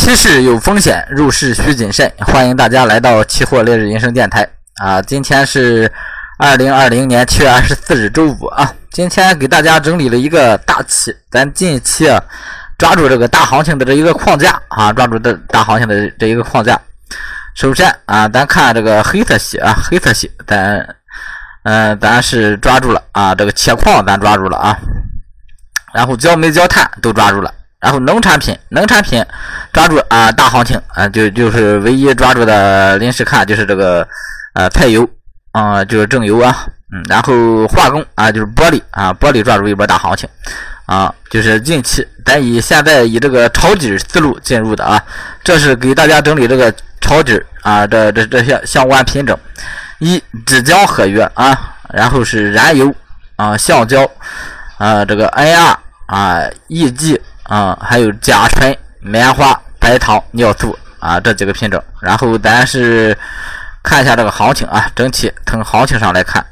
期市有风险，入市需谨慎。欢迎大家来到期货烈日人生电台啊！今天是二零二零年七月二十四日，周五啊。今天给大家整理了一个大期，咱近期啊抓住这个大行情的这一个框架啊，抓住的大行情的这一个框架。首先啊，咱看这个黑色系啊，黑色系，咱嗯，咱是抓住了啊，这个铁矿咱抓住了啊，然后焦煤、焦炭都抓住了。然后农产品，农产品抓住啊大行情啊，就就是唯一抓住的临时看就是这个呃菜油啊，就是正油啊，嗯，然后化工啊就是玻璃啊，玻璃抓住一波大行情啊，就是近期咱以现在以这个抄底思路进入的啊，这是给大家整理这个抄底啊这这这些相关品种，一纸浆合约啊，然后是燃油啊橡胶啊这个 NR 啊 EG。啊，还有甲醇、棉花、白糖、尿素啊，这几个品种。然后咱是看一下这个行情啊，整体从行情上来看。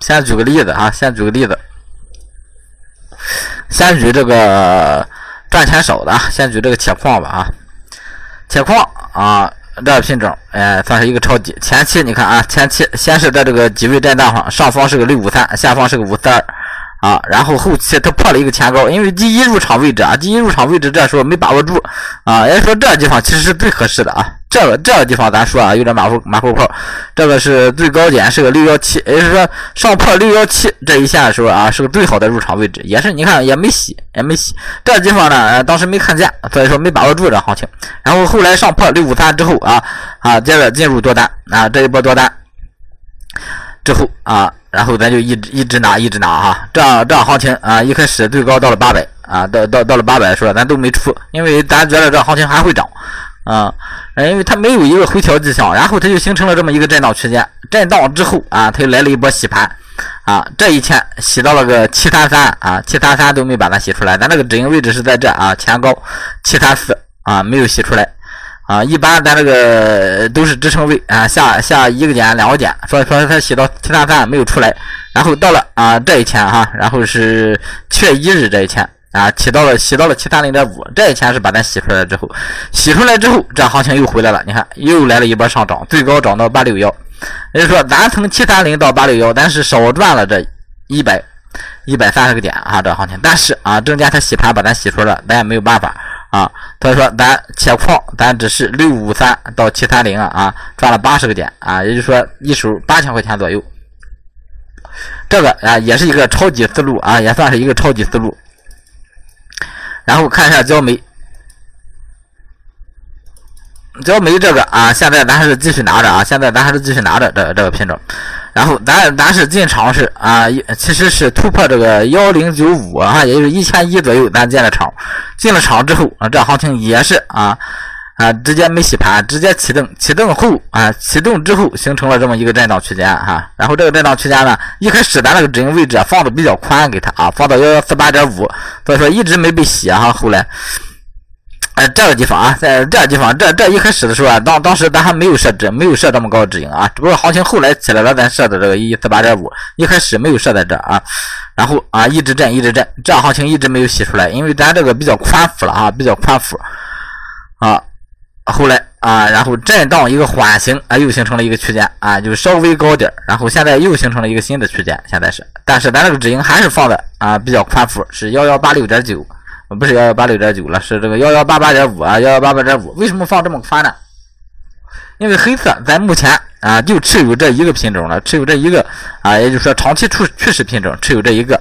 先举个例子啊，先举个例子，先举这个赚钱少的啊，先举这个铁矿吧啊，铁矿啊，这个品种哎，算是一个超级。前期你看啊，前期先是在这个低位震荡上，上方是个六五三，下方是个五四二。啊，然后后期它破了一个前高，因为第一入场位置啊，第一入场位置这时候没把握住啊，也说这地方其实是最合适的啊，这个这个地方咱说啊有点马虎马虎炮，这个是最高点是个六幺七，也就是说上破六幺七这一线的时候啊是个最好的入场位置，也是你看也没洗也没洗，这地方呢当时没看见，所以说没把握住这行情，然后后来上破六五三之后啊啊接着进入多单啊这一波多单。之后啊。然后咱就一直一直拿一直拿哈，这样这样行情啊，一开始最高到了八百啊，到到到了八百的时候，咱都没出，因为咱觉得这行情还会涨啊，因为它没有一个回调迹象，然后它就形成了这么一个震荡区间，震荡之后啊，它又来了一波洗盘啊，这一天洗到了个七三三啊，七三三都没把它洗出来，咱这个止盈位置是在这啊，前高七三四啊，没有洗出来。啊，一般咱这个都是支撑位啊，下下一个点两个点，所以说它洗到七三三没有出来，然后到了啊这一天哈，然后是七月一日这一天啊，起到了洗到了七三零点五，这一天是把它洗出来之后，洗出来之后这行情又回来了，你看又来了一波上涨，最高涨到八六幺，也就是说咱从七三零到八六幺，咱是少赚了这一百一百三十个点啊，这行情，但是啊中间它洗盘把咱洗出了，咱也没有办法。啊，所以说咱铁矿咱只是六五三到七三零啊啊，赚了八十个点啊，也就是说一手八千块钱左右。这个啊也是一个超级思路啊，也算是一个超级思路。然后看一下焦煤，只要没这个啊，现在咱还是继续拿着啊，现在咱还是继续拿着这这个品种。然后咱咱是进场是啊，其实是突破这个幺零九五啊，也就是一千一左右，咱进了场。进了场之后啊，这行情也是啊啊，直接没洗盘，直接启动。启动后啊，启动之后形成了这么一个震荡区间哈。然后这个震荡区间呢，一开始咱那个止盈位置啊放的比较宽，给它啊，放到幺幺四八点五，所以说一直没被洗哈。后来。哎，这个地方啊，在这个地方，这这一开始的时候啊，当当时咱还没有设置，没有设这么高的止盈啊，只不过行情后来起来了，咱设的这个一四八点五，一开始没有设在这啊，然后啊一直震一直震，这样行情一直没有洗出来，因为咱这个比较宽幅了啊，比较宽幅啊，后来啊，然后震荡一个缓行啊，又形成了一个区间啊，就稍微高点然后现在又形成了一个新的区间，现在是，但是咱这个止盈还是放的啊比较宽幅，是幺幺八六点九。不是幺幺八六点九了，是这个幺幺八八点五啊，幺幺八八点五。为什么放这么宽呢？因为黑色咱目前啊就持有这一个品种了，持有这一个啊，也就是说长期趋趋势品种持有这一个，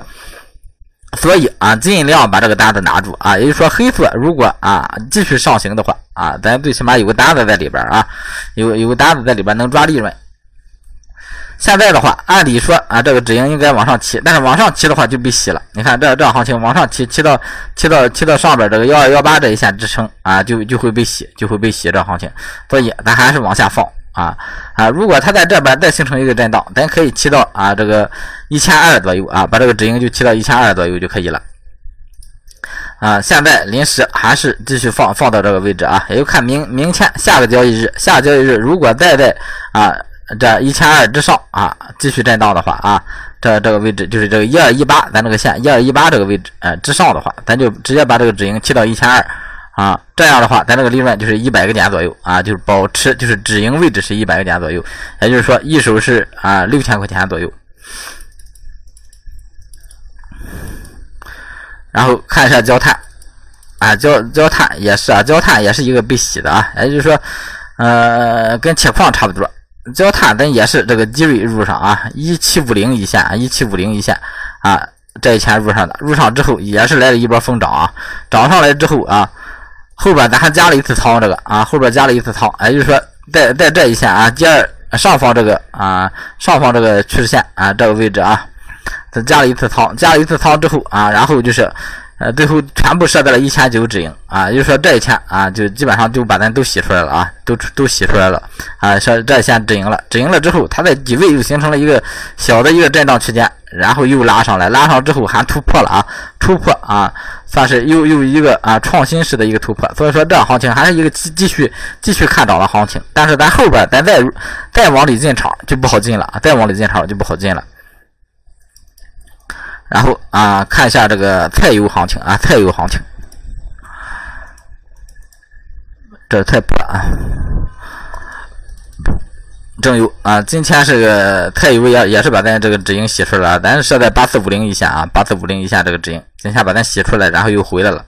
所以啊尽量把这个单子拿住啊，也就是说黑色如果啊继续上行的话啊，咱最起码有个单子在里边啊，有有个单子在里边能抓利润。现在的话，按理说啊，这个止盈应该往上提，但是往上提的话就被洗了。你看这这行情往上提，提到提到提到上边这个幺二幺八这一线支撑啊，就就会被洗，就会被洗这行情。所以咱还是往下放啊啊！如果它在这边再形成一个震荡，咱可以提到啊这个一千二左右啊，把这个止盈就提到一千二左右就可以了。啊，现在临时还是继续放放到这个位置啊，也就看明明天下个交易日，下个交易日如果再在啊。这一千二之上啊，继续震荡的话啊，这这个位置就是这个一二一八，咱这个线一二一八这个位置，呃之上的话，咱就直接把这个止盈切到一千二啊，这样的话，咱这个利润就是一百个点左右啊，就是保持就是止盈位置是一百个点左右，也就是说一手是啊六千块钱左右。然后看一下焦炭啊，焦焦炭也是啊，焦炭也是一个被洗的啊，也就是说，呃，跟铁矿差不多，焦炭咱也是这个低位入上啊，一七五零一线，一七五零一线啊，这一天入上的，入上之后也是来了一波疯涨啊，涨上来之后啊。后边咱还加了一次仓，这个啊，后边加了一次仓，也就是说，在在这一线啊，第二上方这个啊，上方这个趋势线啊，这个位置啊，再加了一次仓，加了一次仓之后啊，然后就是。呃，最后全部设在了一千九止盈啊，也就是说这一千啊，就基本上就把咱都洗出来了啊，都都洗出来了啊，说这一线止盈了，止盈了之后，它在底位又形成了一个小的一个震荡区间，然后又拉上来，拉上之后还突破了啊，突破啊，算是又又一个啊创新式的一个突破，所以说这行情还是一个继继续继续看涨的行情，但是咱后边咱再再往里进场就不好进了，再往里进场就不好进了。然后啊，看一下这个菜油行情啊，菜油行情，这太破了啊！正油啊，今天是个菜油也也是把咱这个止盈洗出来了，咱设在八四五零一线啊，八四五零一线这个止盈，今天把咱洗出来，然后又回来了。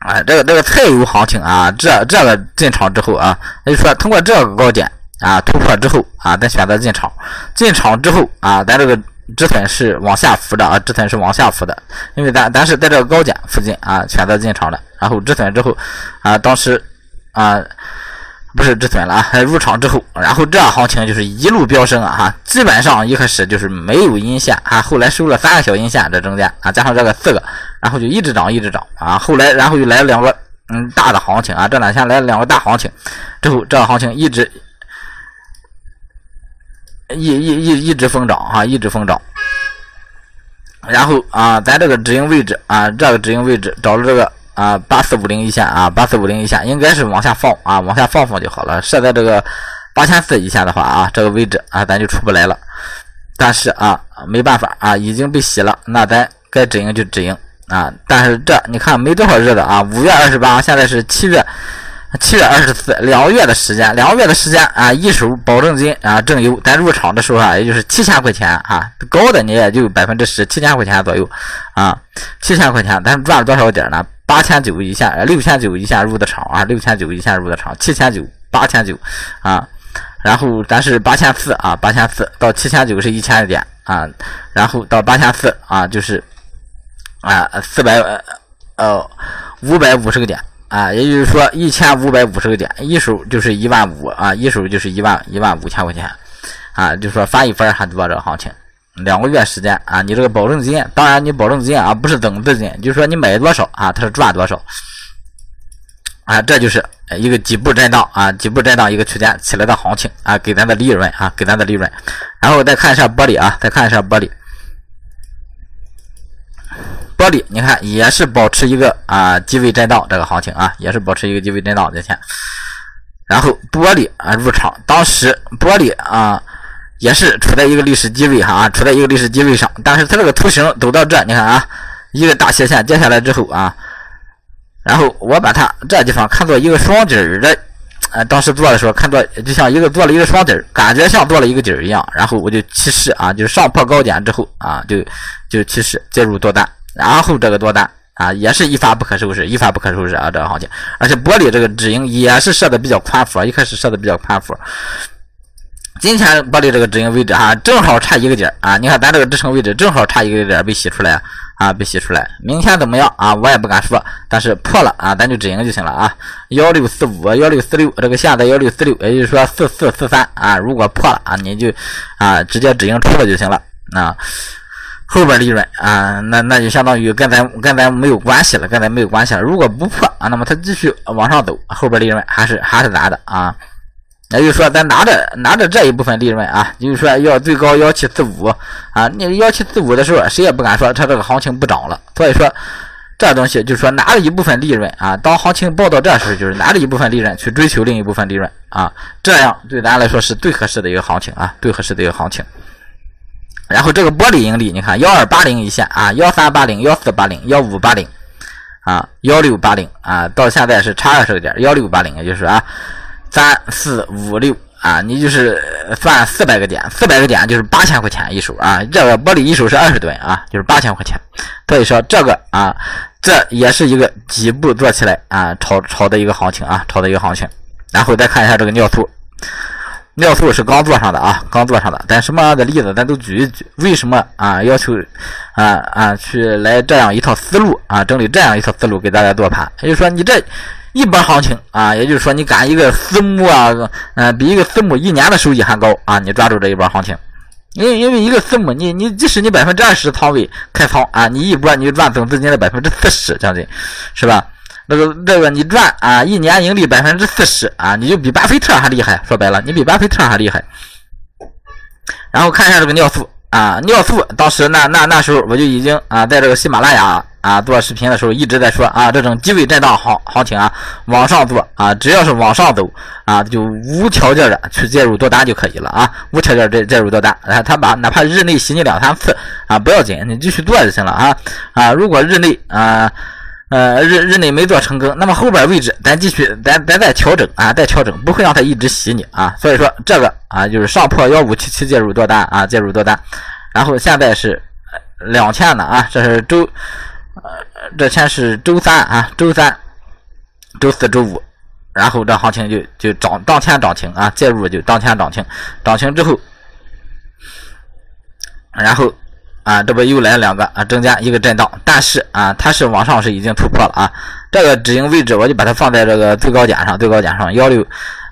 啊，这个这个菜油行情啊，这这个进场之后啊，也就说通过这个高点啊突破之后啊，咱选择进场，进场之后啊，咱这个。止损是往下浮的啊，止损是往下浮的，因为咱咱是在这个高点附近啊选择进场的，然后止损之后啊，当时啊不是止损了啊，入场之后，然后这行情就是一路飙升啊哈，基本上一开始就是没有阴线啊，后来收了三个小阴线这中间啊，加上这个四个，然后就一直涨一直涨啊，后来然后又来了两个嗯大的行情啊，这两天来了两个大行情，之后这行情一直。一一一一直疯涨啊，一直疯涨。然后啊，咱这个止盈位置啊，这个止盈位置找了这个啊八四五零一线啊，八四五零一线应该是往下放啊，往下放放就好了。设在这个八千四以下的话啊，这个位置啊，咱就出不来了。但是啊，没办法啊，已经被洗了，那咱该止盈就止盈啊。但是这你看没多少日子啊，五月二十八，现在是七月。七月二十四，两个月的时间，两个月的时间啊，一手保证金啊，正油，咱入场的时候啊，也就是七千块钱啊，高的你也就百分之十，七千块钱左右啊，七千块钱，咱赚了多少点呢？八千九一下，六千九一下入的场啊，六千九一下入的场，七千九，八千九啊，然后咱是八千四啊，八千四到七千九是一千点啊，然后到八千四啊，就是啊四百呃五百五十个点。啊，也就是说一千五百五十个点，一手就是一万五啊，一手就是一万一万五千块钱，啊，就说翻一番还多这个行情，两个月时间啊，你这个保证金，当然你保证金啊不是等资金，就是说你买多少啊，它是赚多少，啊，这就是一个底部震荡啊，底部震荡一个区间起来的行情啊，给咱的利润啊，给咱的利润，然后再看一下玻璃啊，再看一下玻璃。玻璃，你看也是保持一个啊低位震荡这个行情啊，也是保持一个低位震荡今天。然后玻璃啊入场，当时玻璃啊也是处在一个历史低位哈啊，处在一个历史低位上，但是它这个图形走到这，你看啊，一个大斜线接下来之后啊，然后我把它这地方看作一个双底儿的。啊，当时做的时候看做就像一个做了一个双底儿，感觉像做了一个底儿一样，然后我就起势啊，就是上破高点之后啊，就就起势介入多单，然后这个多单啊也是一发不可收拾，一发不可收拾啊，这个行情，而且玻璃这个止盈也是设的比较宽幅，一开始设的比较宽幅。今天玻璃这个止盈位置哈，正好差一个点啊！你看咱这个支撑位置正好差一个点被洗出来啊，被洗出来。明天怎么样啊？我也不敢说，但是破了啊，咱就止盈就行了啊。幺六四五、幺六四六，这个现在幺六四六，也就是说四四四三啊。如果破了啊，你就啊直接止盈出了就行了啊。后边利润啊，那那就相当于跟咱跟咱没有关系了，跟咱没有关系了。如果不破啊，那么它继续往上走，后边利润还是还是咱的啊。也就是说，咱拿着拿着这一部分利润啊，就是说要最高幺七四五啊，你幺七四五的时候，谁也不敢说它这个行情不涨了。所以说，这东西就是说拿着一部分利润啊，当行情报到这时，就是拿着一部分利润去追求另一部分利润啊，这样对咱来说是最合适的一个行情啊，最合适的一个行情。然后这个玻璃盈利，你看幺二八零一线啊，幺三八零、幺四八零、幺五八零啊，幺六八零啊，到现在是差二十个点，幺六八零，也就是啊，三四五六啊，你就是算四百个点，四百个点就是八千块钱一手啊，这个玻璃一手是二十吨啊，就是八千块钱，所以说这个啊，这也是一个几步做起来啊，炒炒的一个行情啊，炒的一个行情，然后再看一下这个尿素。尿素是刚做上的啊，刚做上的。但什么样的例子咱都举一举。为什么啊？要求啊啊去来这样一套思路啊，整理这样一套思路给大家做盘。也就是说，你这一波行情啊，也就是说你赶一个私募啊，嗯，比一个私募一年的收益还高啊，你抓住这一波行情。因为因为一个私募，你你即使你百分之二十仓位开仓啊，你一波你就赚总资金的百分之四十将近，是吧？那个这个你赚啊，一年盈利百分之四十啊，你就比巴菲特还厉害。说白了，你比巴菲特还厉害。然后看一下这个尿素啊，尿素当时那那那时候我就已经啊，在这个喜马拉雅啊做视频的时候一直在说啊，这种低位震荡行行情啊，往上做啊，只要是往上走啊，就无条件的去介入多单就可以了啊，无条件介介入多单然啊，他把哪怕日内洗你两三次啊，不要紧，你继续做就行了啊啊，如果日内啊。呃日日内没做成功，那么后边位置咱继续，咱咱再调整啊，再调整，不会让它一直洗你啊。所以说这个啊，就是上破幺五七七介入多单啊，介入多单，然后现在是两千的啊，这是周，呃，这天是周三啊，周三、周四周五，然后这行情就就涨，当天涨停啊，介入就当天涨停，涨停之后，然后。啊，这不又来两个啊，中间一个震荡，但是啊，它是往上是已经突破了啊。这个止盈位置我就把它放在这个最高点上，最高点上幺六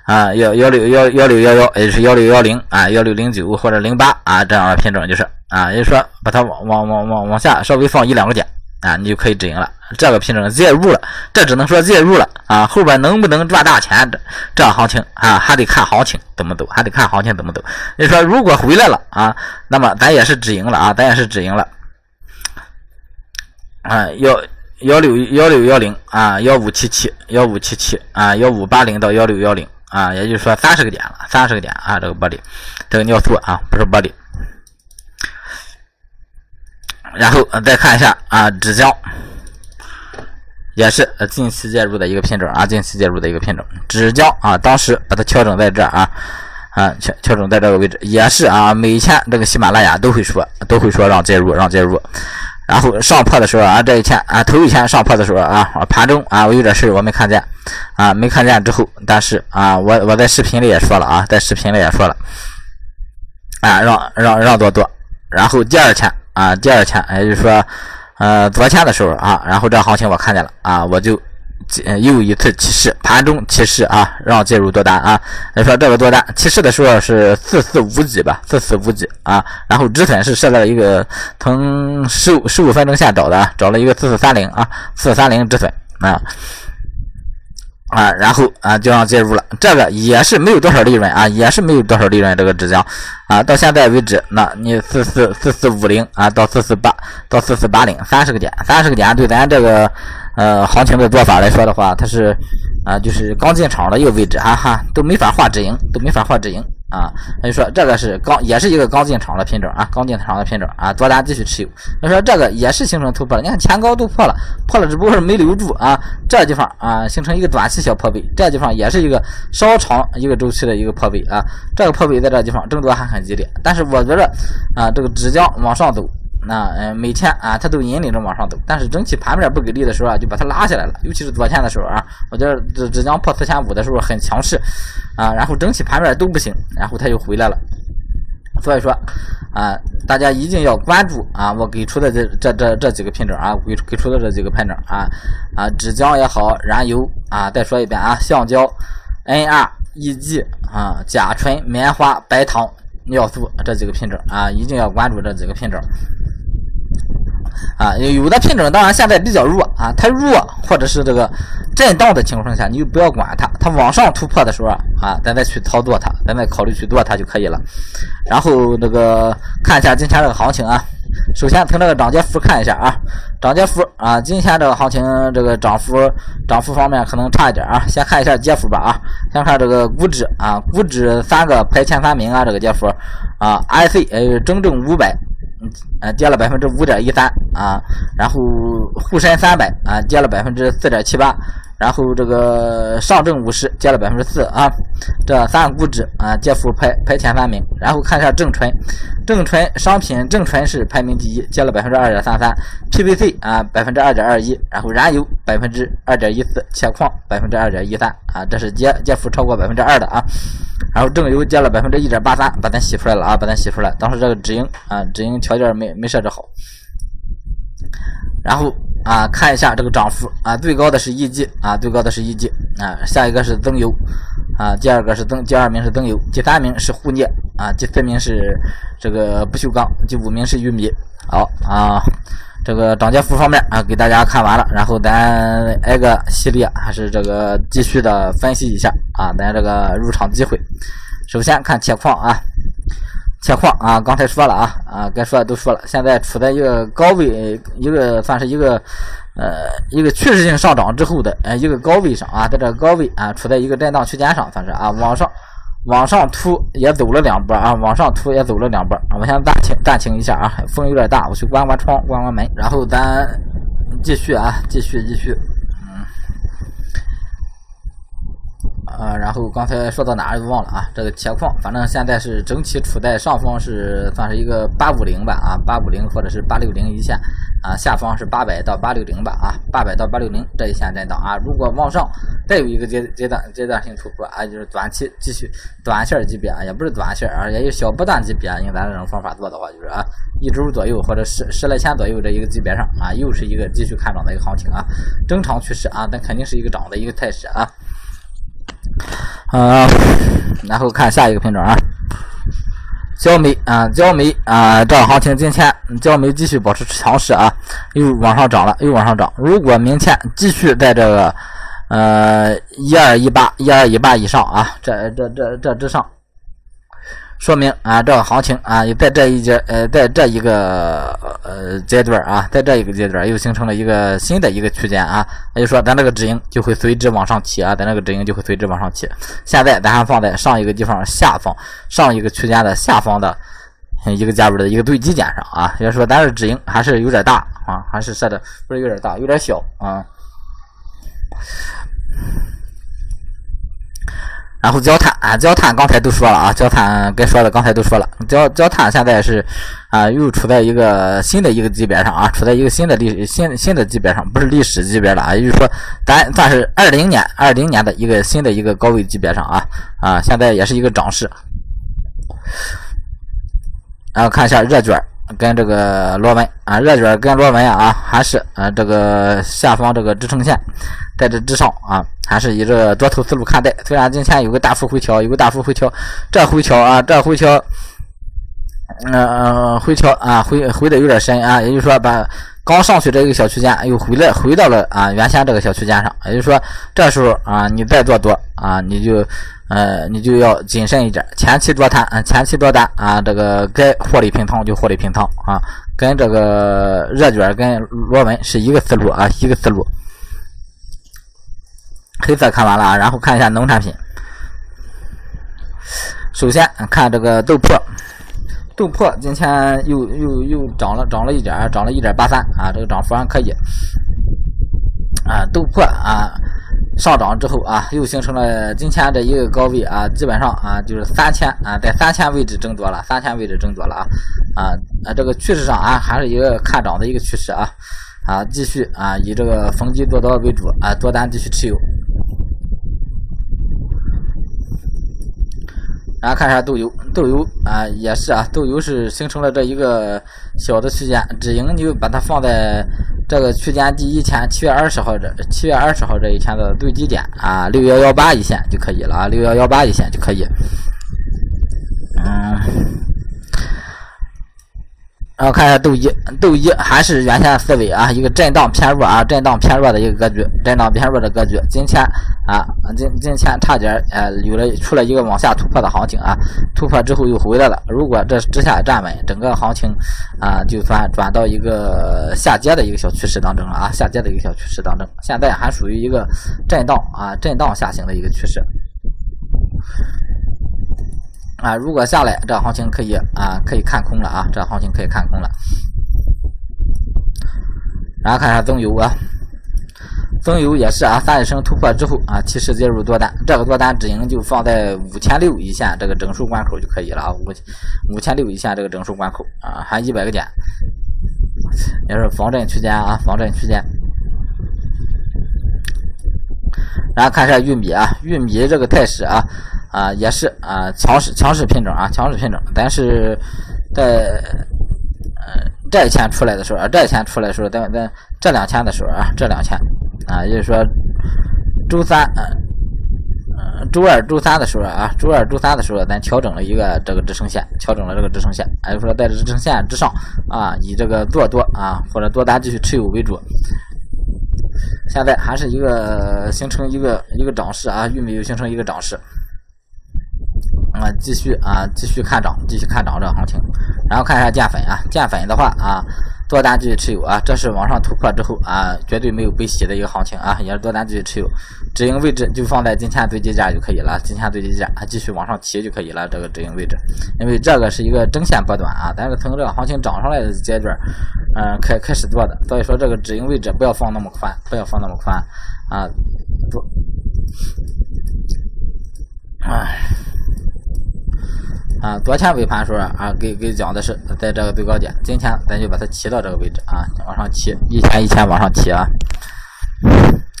啊幺幺六幺幺六幺幺，也就是幺六幺零啊幺六零九或者零八啊这样的品种就是啊，也就是说把它往往往往往下稍微放一两个点。啊，你就可以止盈了。这个品种介入了，这只能说介入了啊。后边能不能赚大钱，这这行情啊，还得看行情怎么走，还得看行情怎么走。你说如果回来了啊，那么咱也是止盈了啊，咱也是止盈了。啊，幺幺六幺六幺零啊，幺五七七幺五七七啊，幺五八零到幺六幺零啊，也就是说三十个点了，三十个点啊，这个玻璃，这个尿素啊，不是玻璃。然后再看一下啊，纸浆也是近期介入的一个品种啊，近期介入的一个品种。纸浆啊，当时把它调整在这儿啊啊，调调整在这个位置，也是啊，每天这个喜马拉雅都会说，都会说让介入，让介入。然后上破的时候啊，这一天啊，头一天上破的时候啊，盘中啊，我有点事我没看见啊，没看见之后，但是啊，我我在视频里也说了啊，在视频里也说了啊，让让让多多。然后第二天。啊，第二天，也就是说，呃，昨天的时候啊，然后这行情我看见了啊，我就又一次提示，盘中提示啊，让介入多单啊。你说这个多单提示的时候是四四五几吧，四四五几啊，然后止损是设在了一个从十五十五分钟线找的，找了一个四四三零啊，四四三零止损啊。啊，然后啊就让介入了，这个也是没有多少利润啊，也是没有多少利润。这个纸浆啊，到现在为止，那你四四四四五零啊，到四四八到四四八零，三十个点，三十个点对咱这个呃行情的做法来说的话，它是啊，就是刚进场的一个位置，哈哈，都没法画止盈，都没法画止盈。啊，他就说这个是刚，也是一个刚进场的品种啊，刚进场的品种啊，多单继续持有。他说这个也是形成突破了，你看前高都破了，破了只不过是没留住啊，这地方啊形成一个短期小破位，这地方也是一个稍长一个周期的一个破位啊，这个破位在这地方争夺还很激烈，但是我觉得啊，这个纸浆往上走。那嗯，每天啊，它都引领着往上走，但是整体盘面不给力的时候啊，就把它拉下来了。尤其是昨天的时候啊，我觉得这浙江破四千五的时候很强势啊，然后整体盘面都不行，然后它又回来了。所以说啊，大家一定要关注啊，我给出的这这这这几个品种啊，给给出的这几个品种啊啊，纸浆也好，燃油啊，再说一遍啊，橡胶、NR、EG 啊，甲醇、棉花、白糖、尿素这几个品种啊，一定要关注这几个品种。啊，有的品种当然现在比较弱啊，它弱或者是这个震荡的情况下，你就不要管它，它往上突破的时候啊，咱再去操作它，咱再考虑去做它就可以了。然后那个看一下今天这个行情啊，首先从这个涨跌幅看一下啊，涨跌幅啊，今天这个行情这个涨幅涨幅方面可能差一点啊，先看一下跌幅吧啊，先看这个股指啊，股指三个排前三名啊，这个跌幅啊，IC 呃，整整五百。嗯，跌了百分之五点一三啊，然后沪深三百啊，跌了百分之四点七八。然后这个上证五十跌了百分之四啊，这三个股指啊跌幅排排前三名。然后看一下正纯，正纯商品正纯是排名第一，跌了百分之二点三三，PVC 啊百分之二点二一，然后燃油百分之二点一四，铁矿百分之二点一三啊，这是跌跌幅超过百分之二的啊。然后正油跌了百分之一点八三，把咱洗出来了啊，把咱洗出来。当时这个止盈啊止盈条件没没设置好。然后啊，看一下这个涨幅啊，最高的是一 G 啊，最高的是一 G 啊，下一个是增油啊，第二个是增，第二名是增油，第三名是沪镍啊，第四名是这个不锈钢，第五名是玉米。好啊，这个涨跌幅方面啊，给大家看完了，然后咱挨个系列还是这个继续的分析一下啊，咱这个入场机会，首先看铁矿啊。铁矿啊，刚才说了啊啊，该说的都说了。现在处在一个高位，一个算是一个呃一个趋势性上涨之后的呃一个高位上啊，在这高位啊，处在一个震荡区间上，算是啊，往上往上突也走了两波啊，往上突也走了两波。我先暂停暂停一下啊，风有点大，我去关关窗关关门，然后咱继续啊，继续继续。啊，然后刚才说到哪儿又忘了啊？这个铁矿，反正现在是整体处在上方，是算是一个八五零吧啊，八五零或者是八六零一线啊，下方是八百到八六零吧啊，八百到八六零这一线震荡啊。如果往上再有一个阶阶段阶段性突破啊，就是短期继续短线级别啊，也不是短线啊，也有小波段级别，用咱这种方法做的话，就是啊，一周左右或者十十来天左右这一个级别上啊，又是一个继续看涨的一个行情啊，正常趋势啊，但肯定是一个涨的一个态势啊。啊，然后看下一个品种啊，焦煤啊，焦煤啊，这行情今天焦煤继续保持强势啊，又往上涨了，又往上涨。如果明天继续在这个呃一二一八一二一八以上啊，这这这这之上。说明啊，这个行情啊，在这一节呃，在这一个呃阶段啊，在这一个阶段又形成了一个新的一个区间啊，也就说咱这个止盈就会随之往上提啊，咱这个止盈就会随之往上提。现在咱还放在上一个地方下方，上一个区间的下方的一个价位的一个最低点上啊，也就是说咱这止盈还是有点大啊，还是设的不是有点大，有点小啊。然后焦炭啊，焦炭刚才都说了啊，焦炭该说的刚才都说了。焦焦炭现在是啊，又处在一个新的一个级别上啊，处在一个新的历新新的级别上，不是历史级别了啊，也就是说咱算是二零年二零年的一个新的一个高位级别上啊啊，现在也是一个涨势。然后看一下热卷跟这个螺纹啊，热卷跟螺纹啊，还是啊这个下方这个支撑线。在这之上啊，还是以这个多头思路看待。虽然今天有个大幅回调，有个大幅回调，这回调啊，这回调，嗯，回调啊，回回的有点深啊。也就是说，把刚上去这个小区间又回来，回到了啊原先这个小区间上。也就是说，这时候啊，你再做多啊，你就呃，你就要谨慎一点。前期多单，前期多单啊，这个该获利平仓就获利平仓啊，跟这个热卷跟螺纹是一个思路啊，一个思路。黑色看完了啊，然后看一下农产品。首先看这个豆粕，豆粕今天又又又涨了，涨了一点，涨了一点八三啊，这个涨幅还可以。啊，豆粕啊上涨之后啊，又形成了今天这一个高位啊，基本上啊就是三千啊，在三千位置争夺了，三千位置争夺了啊啊啊，这个趋势上啊还是一个看涨的一个趋势啊啊，继续啊以这个逢低做多为主啊，多单继续持有。然后看一下豆油，豆油啊也是啊，豆油是形成了这一个小的区间，止盈就把它放在这个区间第一天，七月二十号这七月二十号这一天的最低点啊，六幺幺八一线就可以了啊，六幺幺八一线就可以，嗯。然后看一下豆一，豆一还是原先的思维啊，一个震荡偏弱啊，震荡偏弱的一个格局，震荡偏弱的格局。今天啊，今今天差点呃有了出了一个往下突破的行情啊，突破之后又回来了。如果这之下站稳，整个行情啊就算转到一个下跌的一个小趋势当中了啊，下跌的一个小趋势当中。现在还属于一个震荡啊，震荡下行的一个趋势。啊，如果下来，这行情可以啊，可以看空了啊，这行情可以看空了。然后看一下中油啊，中油也是啊，三日升突破之后啊，提示介入多单，这个多单止盈就放在五千六一线这个整数关口就可以了啊，五五千六一线这个整数关口啊，含一百个点，也是防震区间啊，防震区间。然后看一下玉米啊，玉米这个态势啊。啊，也是啊，强势强势品种啊，强势品种。但是在呃这一天出来的时候啊，这一天出来的时候，在在这两天的时候啊，这两天啊，也就是说周三呃周二、周三的时候啊，周二、周三的时候，咱调整了一个这个支撑线，调整了这个支撑线，也就是说在支撑线之上啊，以这个做多啊或者多单继续持有为主。现在还是一个形成一个一个涨势啊，玉米又形成一个涨势。啊，继续啊，继续看涨，继续看涨这行情。然后看一下建粉啊，建粉的话啊，多单继续持有啊，这是往上突破之后啊，绝对没有被洗的一个行情啊，也是多单继续持有。止盈位置就放在今天最低价就可以了，今天最低价啊，继续往上提就可以了。这个止盈位置，因为这个是一个中线波段啊，但是从这个行情涨上来的阶段，嗯，开开始做的，所以说这个止盈位置不要放那么宽，不要放那么宽啊，多，哎。啊，昨天尾盘时候啊，给给讲的是在这个最高点，今天咱就把它骑到这个位置啊，往上骑，一天一天往上骑啊。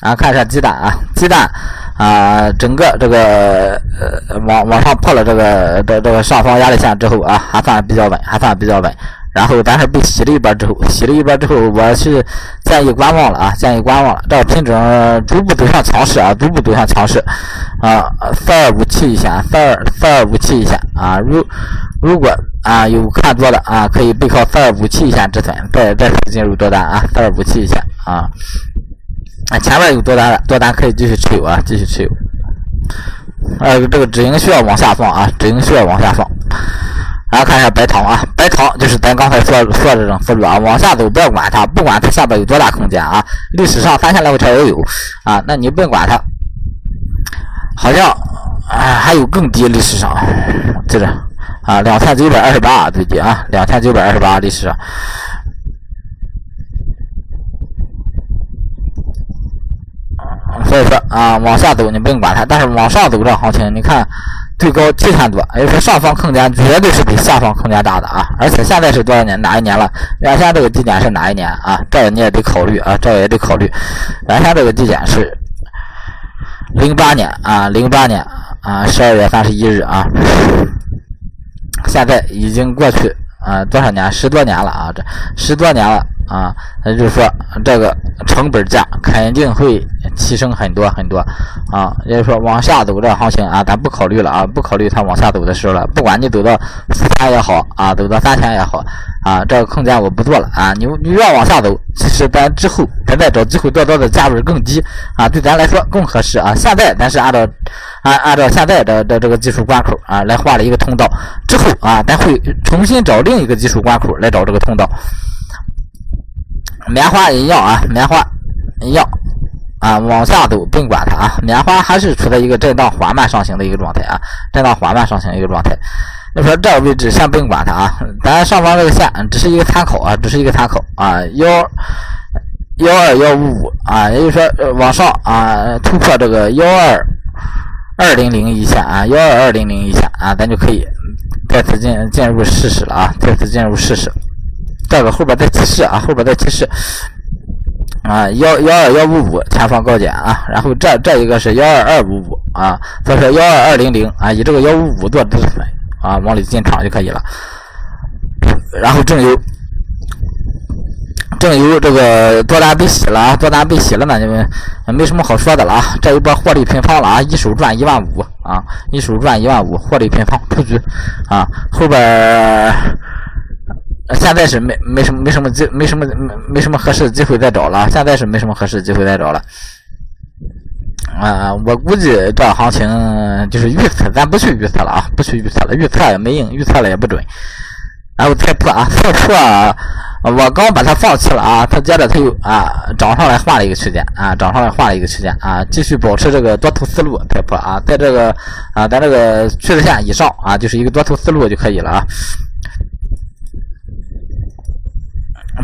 啊看一下鸡蛋啊，鸡蛋啊，整个这个呃往往上破了这个这这个上方压力线之后啊，还算比较稳，还算比较稳。然后但是被洗了一波之后，洗了一波之后，我是建议观望了啊，建议观望了。这个品种逐步走向强势啊，逐步走向强势啊。三二五七一线，三二三二五七一线啊。如如果啊有看多的啊，可以背靠三二五七一线止损，再再次进入多单啊。三二五七一线啊，啊前面有多单的多单可以继续持有啊，继续持有。呃，这个止盈需要往下放啊，止盈需要往下放。然后看一下白糖啊，白糖就是咱刚才说说这种思路啊，往下走不要管它，不管它下边有多大空间啊。历史上三千来回条也有啊，那你不用管它。好像啊还有更低历史上，记着啊，两千九百二十八最低啊，两千九百二十八历史上。所以说啊，往下走你不用管它，但是往上走这行情，你看。最高七千多，也就是说上方空间绝对是比下方空间大的啊！而且现在是多少年？哪一年了？原先这个低点是哪一年啊？这个你也得考虑啊，这个也得考虑。原先这个低点是零八年啊，零八年啊，十二月三十一日啊，现在已经过去啊多少年？十多年了啊，这十多年了。啊，那就是说这个成本价肯定会提升很多很多啊，也就是说往下走这行情啊，咱不考虑了啊，不考虑它往下走的时候了。不管你走到四千也好啊，走到三千也好啊，这个空间我不做了啊。你你越往下走，其实咱之后咱再找机会做多的价位更低啊，对咱来说更合适啊。现在咱是按照按按照现在的的这个技术关口啊来画了一个通道，之后啊咱会重新找另一个技术关口来找这个通道。棉花一样啊，棉花一样啊，往下走不用管它啊。棉花还是处在一个震荡缓慢上行的一个状态啊，震荡缓慢上行的一个状态。你说这个位置先不用管它啊，咱上方这个线只是一个参考啊，只是一个参考啊。幺幺二幺五五啊，也就是说往上啊突破这个幺二二零零一线啊，幺二二零零一线啊，咱就可以再次进进入试试了啊，再次进入试试。这个后边再提示啊，后边再提示啊，幺幺二幺五五前方高点啊，然后这这一个是幺二二五五啊，再说幺二二零零啊，以这个幺五五做止损啊，往里进场就可以了。然后正油，正油这个多单被洗了啊，多单被洗了，那就没什么好说的了啊。这一波获利平仓了啊，一手赚一万五啊，一手赚一万五，获利平仓出局啊，后边。现在是没没什么没什么机没什么没没什么合适的机会再找了，现在是没什么合适的机会再找了。啊，我估计这行情就是预测，咱不去预测了啊，不去预测了，预测也没用，预测了也不准。然后菜粕啊，菜粕我刚把它放弃了啊，它接着它又啊涨上来画了一个区间啊，涨上来画了一个区间啊，继续保持这个多头思路太破啊，在这个啊在这个趋势线以上啊，就是一个多头思路就可以了啊。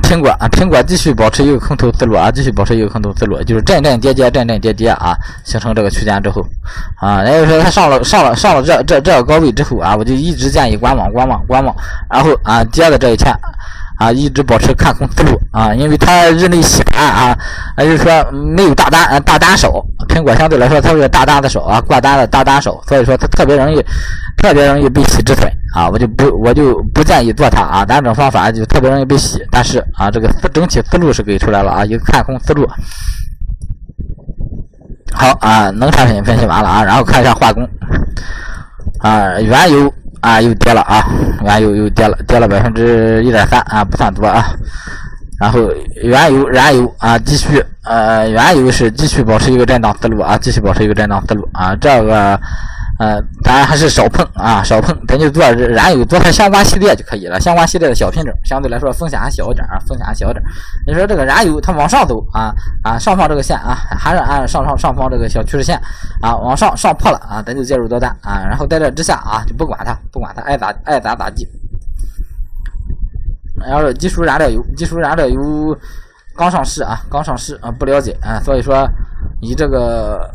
苹果啊，苹果继续保持一个空头思路啊，继续保持一个空头思路，就是震震跌跌，震震跌跌啊，形成这个区间之后啊，也就是说它上了上了上了这这这个高位之后啊，我就一直建议观望观望观望，然后啊接的这一天。啊，一直保持看空思路啊，因为它日内洗盘啊，也就是说没有大单大单手，苹果相对来说它是大单的手啊，挂单的大单手，所以说它特别容易特别容易被洗止损啊，我就不我就不建议做它啊，两种方法就特别容易被洗，但是啊，这个思整体思路是给出来了啊，一个看空思路。好啊，农产品分析完了啊，然后看一下化工啊，原油。啊，又跌了啊！原油又跌了，跌了百分之一点三啊，不算多啊。然后原油、燃油啊，继续呃，原油是继续保持一个震荡思路啊，继续保持一个震荡思路啊，这个。呃，咱还是少碰啊，少碰，咱就做燃油，做它相关系列就可以了。相关系列的小品种，相对来说风险还小一点啊，风险还小一点。你说这个燃油它往上走啊啊，上方这个线啊，还是按上上上方这个小趋势线啊，往上上破了啊，咱就介入多单啊，然后在这之下啊，就不管它，不管它爱咋爱咋咋地。然后技术燃料油，技术燃料油刚上市啊，刚上市啊，不了解啊，所以说以这个。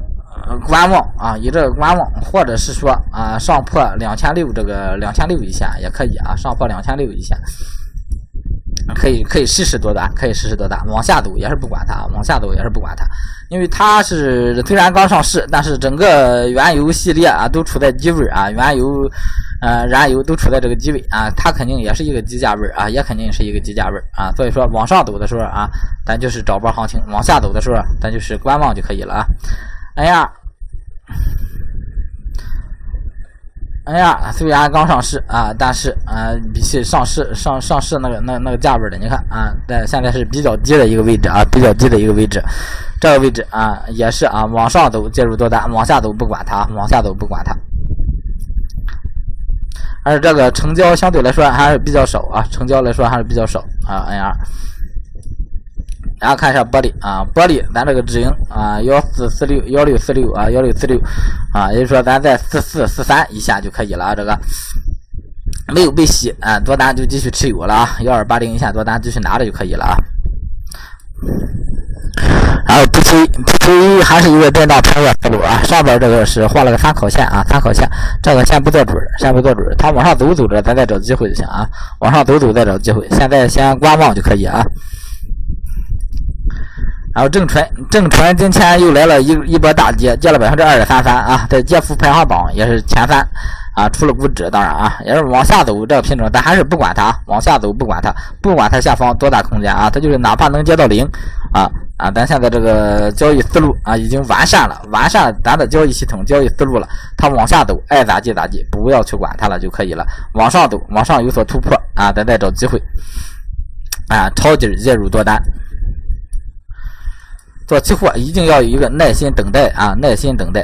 观望啊，以这个观望，或者是说啊，上破两千六这个两千六一线也可以啊，上破两千六一线，可以可以试试多单，可以试试多单，往下走也是不管它，往下走也是不管它，因为它是虽然刚上市，但是整个原油系列啊都处在低位啊，原油呃燃油都处在这个低位啊，它肯定也是一个低价位啊，也肯定是一个低价位啊，所以说往上走的时候啊，咱就是找波行情，往下走的时候咱就是观望就可以了啊。哎呀，哎呀，虽然刚上市啊，但是啊，比起上市上上市那个那那个价位的，你看啊，在现在是比较低的一个位置啊，比较低的一个位置，这个位置啊，也是啊，往上走介入多单，往下走不管它，往下走不管它。而这个成交相对来说还是比较少啊，成交来说还是比较少啊，N 二。然后看一下玻璃啊，玻璃咱这个止盈啊，幺四四六幺六四六啊，幺六四六啊，也就是说咱在四四四三以下就可以了啊，这个没有被洗啊，多单就继续持有了啊，幺二八零以下多单继续拿着就可以了啊。然后 P T P T 还是一个震荡偏弱思路啊，上边这个是画了个参考线啊，参考线这个先不做准，先不做准，它往上走走着，咱再找机会就行啊，往上走走再找机会，现在先观望就可以啊。然后正纯正纯今天又来了一一波大跌，跌了百分之二点三三啊，在跌幅排行榜也是前三啊，除了股指，当然啊，也是往下走这个品种，咱还是不管它，往下走不管它，不管它下方多大空间啊，它就是哪怕能跌到零啊啊，咱现在这个交易思路啊已经完善了，完善咱的交易系统交易思路了，它往下走爱咋地咋地，不要去管它了就可以了，往上走往上有所突破啊，咱再找机会啊，抄底介入多单。做期货一定要有一个耐心等待啊，耐心等待，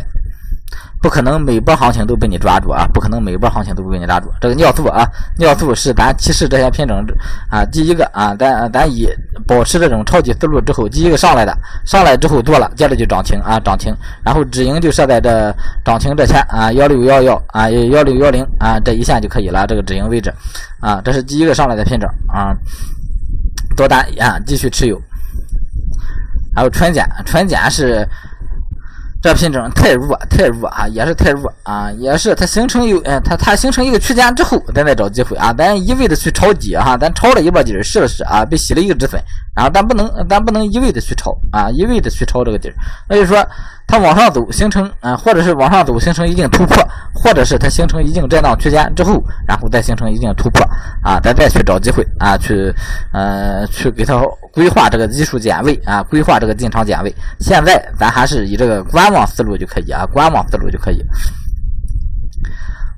不可能每波行情都被你抓住啊，不可能每波行情都被你抓住。这个尿素啊，尿素是咱提示这些品种啊，第一个啊，咱咱以保持这种超级思路之后，第一个上来的，上来之后做了，接着就涨停啊，涨停，然后止盈就设在这涨停这前啊，幺六幺幺啊，幺六幺零啊这一线就可以了，这个止盈位置啊，这是第一个上来的品种啊，多单啊，继续持有。还有纯碱，纯碱是这品种太弱，太弱啊，也是太弱啊，也是它形成有，呃，它它形成一个区间之后，咱再找机会啊，咱一味的去抄底哈，咱抄了一波底，试了试啊，被洗了一个止损，然后咱不能，咱不能一味的去抄啊，一味的去抄这个底儿，那就是说。它往上走形成啊，或者是往上走形成一定突破，或者是它形成一定震荡区间之后，然后再形成一定突破啊，咱再去找机会啊，去呃去给它规划这个技术减位啊，规划这个进场减位。现在咱还是以这个观望思路就可以啊，观望思路就可以。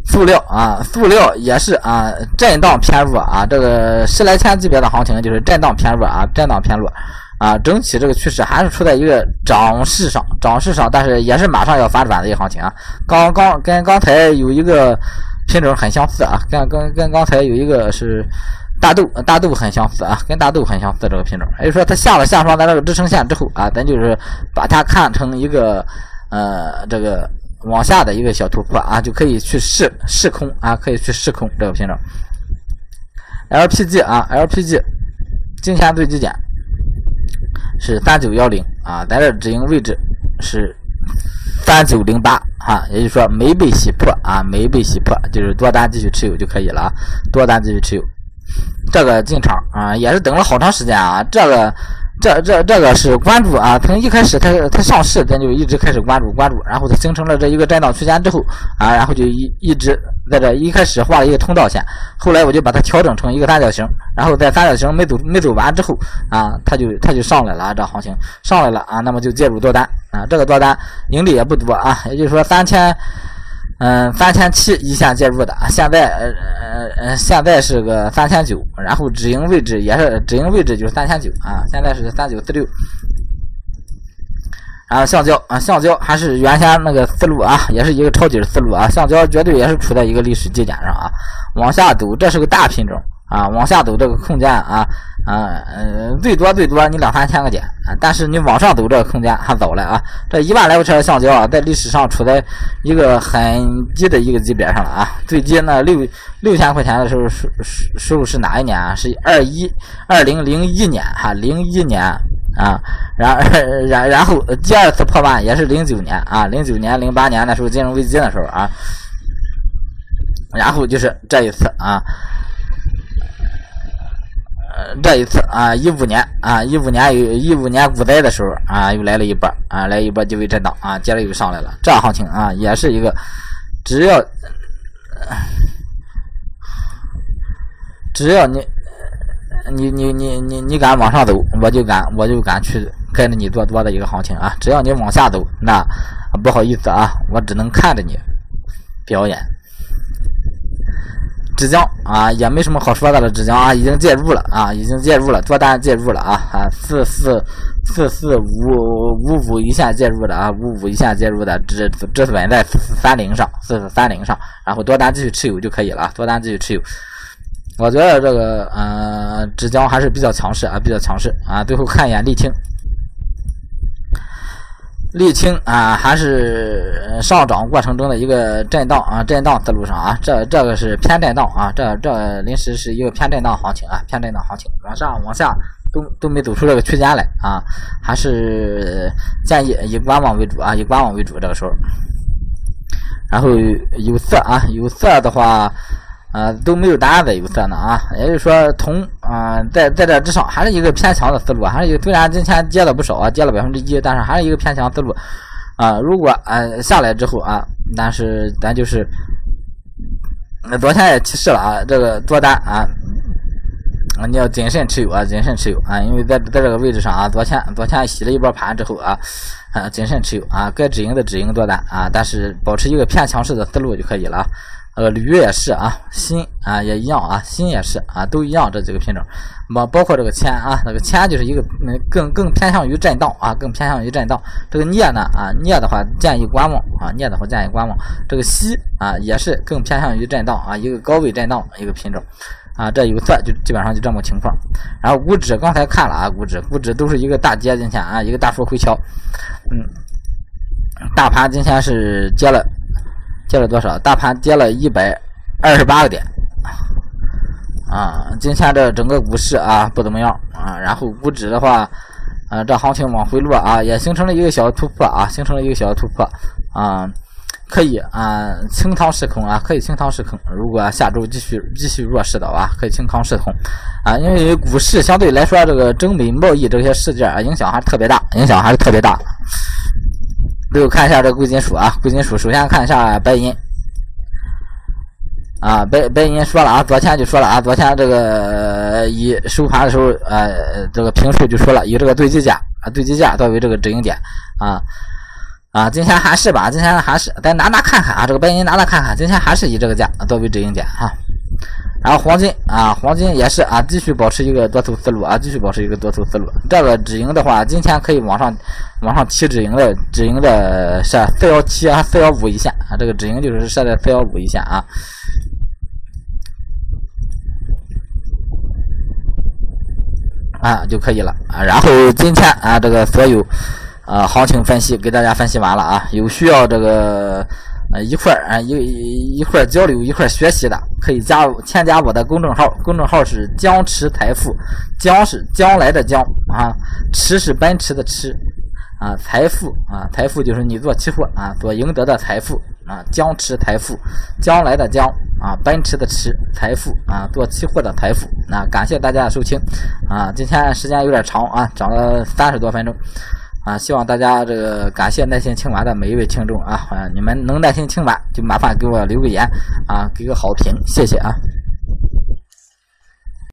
塑料啊，塑料也是啊，震荡偏弱啊，这个十来千级别的行情就是震荡偏弱啊，震荡偏弱。啊，整体这个趋势还是处在一个涨势上，涨势上，但是也是马上要反转的一个行情啊。刚刚跟刚才有一个品种很相似啊，跟跟跟刚才有一个是大豆大豆很相似啊，跟大豆很相似这个品种。也就是说，它下了下方咱这个支撑线之后啊，咱就是把它看成一个呃这个往下的一个小突破啊，就可以去试试空啊，可以去试空这个品种。LPG 啊，LPG 今天最低点是三九幺零啊，咱这止盈位置是三九零八哈，也就是说没被洗破啊，没被洗破，就是多单继续持有就可以了啊，多单继续持有。这个进场啊，也是等了好长时间啊，这个。这这这个是关注啊，从一开始它它上市，咱就一直开始关注关注，然后它形成了这一个震荡区间之后啊，然后就一一直在这一开始画了一个通道线，后来我就把它调整成一个三角形，然后在三角形没走没走完之后啊，它就它就上来了，这行情上来了啊，那么就介入多单啊，这个多单盈利也不多啊，也就是说三千。嗯，三千七一线介入的，现在呃呃呃，现在是个三千九，然后止盈位置也是止盈位置就是三千九啊，现在是三九四六。然后橡胶啊，橡胶还是原先那个思路啊，也是一个抄底的思路啊，橡胶绝对也是处在一个历史低点上啊，往下走，这是个大品种。啊，往下走这个空间啊啊呃，最多最多你两三千个点啊，但是你往上走这个空间还早了啊。这一万来块钱的橡胶啊，在历史上处在一个很低的一个级别上了啊。最低那六六千块钱的时候是是时候是哪一年啊？是二一二零零一年哈，零一年啊，然然然后第二次破万也是零九年啊，零九年零八年那时候金融危机的时候啊，然后就是这一次啊。这一次啊，一五年啊，一五年有一五年股灾的时候啊，又来了一波啊，来一波低位震荡啊，接着又上来了。这行情啊，也是一个，只要只要你你你你你你敢往上走，我就敢我就敢去跟着你做多的一个行情啊。只要你往下走，那不好意思啊，我只能看着你表演。纸浆啊，也没什么好说的了。纸浆啊，已经介入了啊，已经介入了，多单介入了啊啊，四四四四五五五一线介入的啊，五五一线介入的，止止损在四四三零上，四四三零上，然后多单继续持有就可以了，多单继续持有。我觉得这个呃，纸浆还是比较强势啊，比较强势啊。最后看一眼沥青。沥青啊，还是上涨过程中的一个震荡啊，震荡思路上啊，这这个是偏震荡啊，这这临时是一个偏震荡行情啊，偏震荡行情，往上往下都都没走出这个区间来啊，还是建议以观望为主啊，以观望为主这个时候。然后有色啊，有色的话。啊，都没有单子有色呢啊，也就是说，铜啊，在在这之上还是一个偏强的思路，还是一个虽然今天跌了不少啊，跌了百分之一，但是还是一个偏强思路啊。如果啊下来之后啊，但是咱就是，那昨天也提示了啊，这个多单啊，你要谨慎持有啊，谨慎持有啊，因为在在这个位置上啊，昨天昨天洗了一波盘之后啊，啊谨慎持有啊，该止盈的止盈多单啊，但是保持一个偏强势的思路就可以了。呃，铝也是啊，锌啊也一样啊，锌也是啊，都一样这几个品种，包包括这个铅啊，那个铅就是一个嗯更更偏向于震荡啊，更偏向于震荡。这个镍呢啊，镍的话建议观望啊，镍的话建议观望。这个锡啊也是更偏向于震荡啊，一个高位震荡一个品种啊，这有色就基本上就这么情况。然后股指刚才看了啊，股指股指都是一个大跌今天啊，一个大幅回调，嗯，大盘今天是跌了。跌了多少？大盘跌了一百二十八个点，啊，今天这整个股市啊不怎么样啊。然后股指的话，啊，这行情往回落啊，也形成了一个小突破啊，形成了一个小突破啊，可以啊清仓试空啊，可以清仓试空。如果下周继续继续弱势的话，可以清仓试空啊，因为股市相对来说，这个中美贸易这些事件啊，影响还是特别大，影响还是特别大。最后看一下这贵金属啊，贵金属首先看一下白银啊，白白银说了啊，昨天就说了啊，昨天这个以收盘的时候，呃，这个评述就说了，以这个对极价啊，对极价作为这个止盈点啊啊，今天还是吧，今天还是咱拿拿看看啊，这个白银拿拿看看，今天还是以这个价作为止盈点哈。然后黄金啊，黄金也是啊，继续保持一个多头思路啊，继续保持一个多头思路。这个止盈的话，今天可以往上往上提止盈的，止盈的设四幺七啊，四幺五一线啊，这个止盈就是设在四幺五一线啊。啊就可以了啊。然后今天啊这个所有啊行情分析给大家分析完了啊，有需要这个呃一块儿啊一一块儿交流一块儿学习的，可以加入添加我的公众号，公众号是江池财富，江是将来的江啊，池是奔驰的驰。啊，财富啊，财富就是你做期货啊所赢得的财富啊，江池财富，将来的将啊，奔驰的驰，财富啊，做期货的财富。那感谢大家的收听啊，今天时间有点长啊，讲了三十多分钟啊，希望大家这个感谢耐心听完的每一位听众啊，啊，你们能耐心听完就麻烦给我留个言啊，给个好评，谢谢啊。